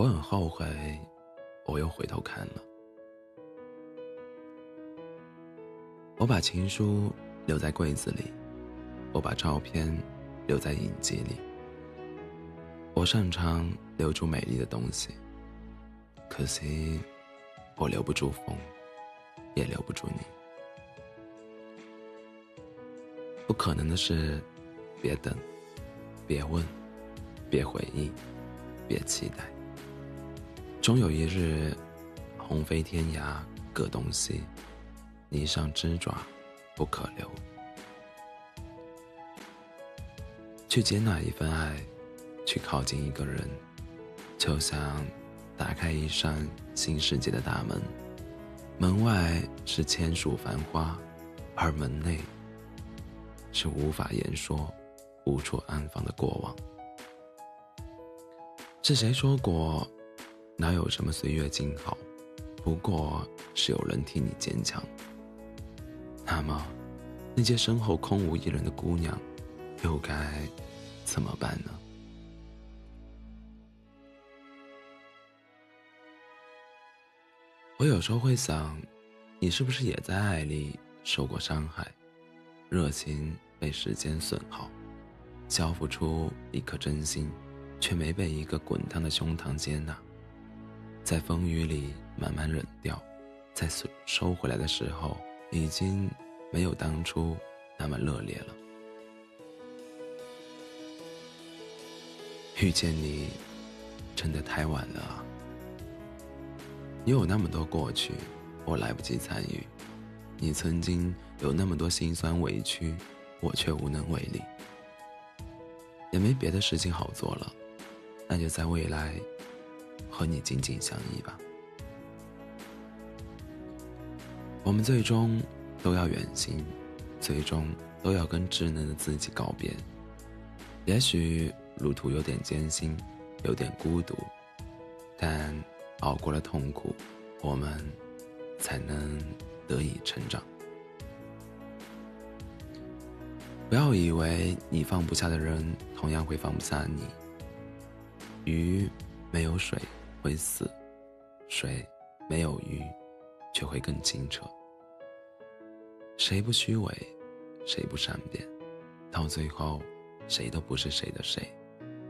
我很后悔，我又回头看了。我把情书留在柜子里，我把照片留在影集里。我擅长留住美丽的东西，可惜我留不住风，也留不住你。不可能的事，别等，别问，别回忆，别期待。终有一日，鸿飞天涯各东西，泥上之爪不可留。去接纳一份爱，去靠近一个人，就像打开一扇新世界的大门。门外是千树繁花，而门内是无法言说、无处安放的过往。是谁说过？哪有什么岁月静好，不过是有人替你坚强。那么，那些身后空无一人的姑娘，又该怎么办呢？我有时候会想，你是不是也在爱里受过伤害，热情被时间损耗，交付出一颗真心，却没被一个滚烫的胸膛接纳。在风雨里慢慢冷掉，在收收回来的时候，已经没有当初那么热烈了。遇见你，真的太晚了！你有那么多过去，我来不及参与；你曾经有那么多心酸委屈，我却无能为力。也没别的事情好做了，那就在未来。和你紧紧相依吧。我们最终都要远行，最终都要跟稚嫩的自己告别。也许路途有点艰辛，有点孤独，但熬过了痛苦，我们才能得以成长。不要以为你放不下的人，同样会放不下你。鱼没有水。会死，水没有鱼，却会更清澈。谁不虚伪，谁不善变，到最后，谁都不是谁的谁，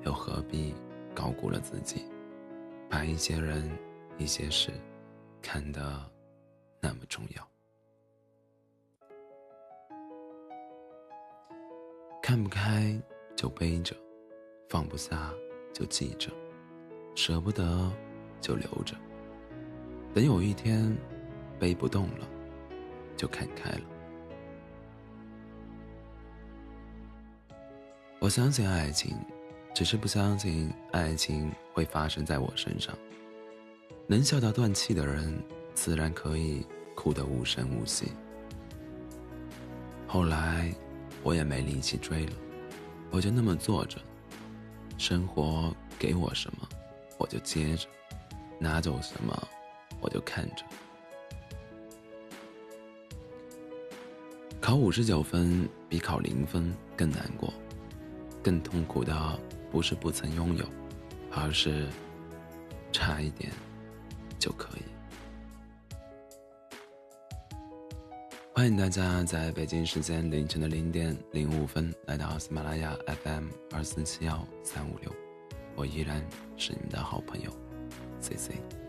又何必高估了自己，把一些人、一些事看得那么重要？看不开就背着，放不下就记着。舍不得，就留着。等有一天，背不动了，就看开了。我相信爱情，只是不相信爱情会发生在我身上。能笑到断气的人，自然可以哭得无声无息。后来，我也没力气追了，我就那么坐着，生活给我什么。我就接着，拿走什么，我就看着。考五十九分比考零分更难过，更痛苦的不是不曾拥有，而是差一点就可以。欢迎大家在北京时间凌晨的零点零五分来到喜马拉雅 FM 二四七幺三五六。我依然是你的好朋友，C C。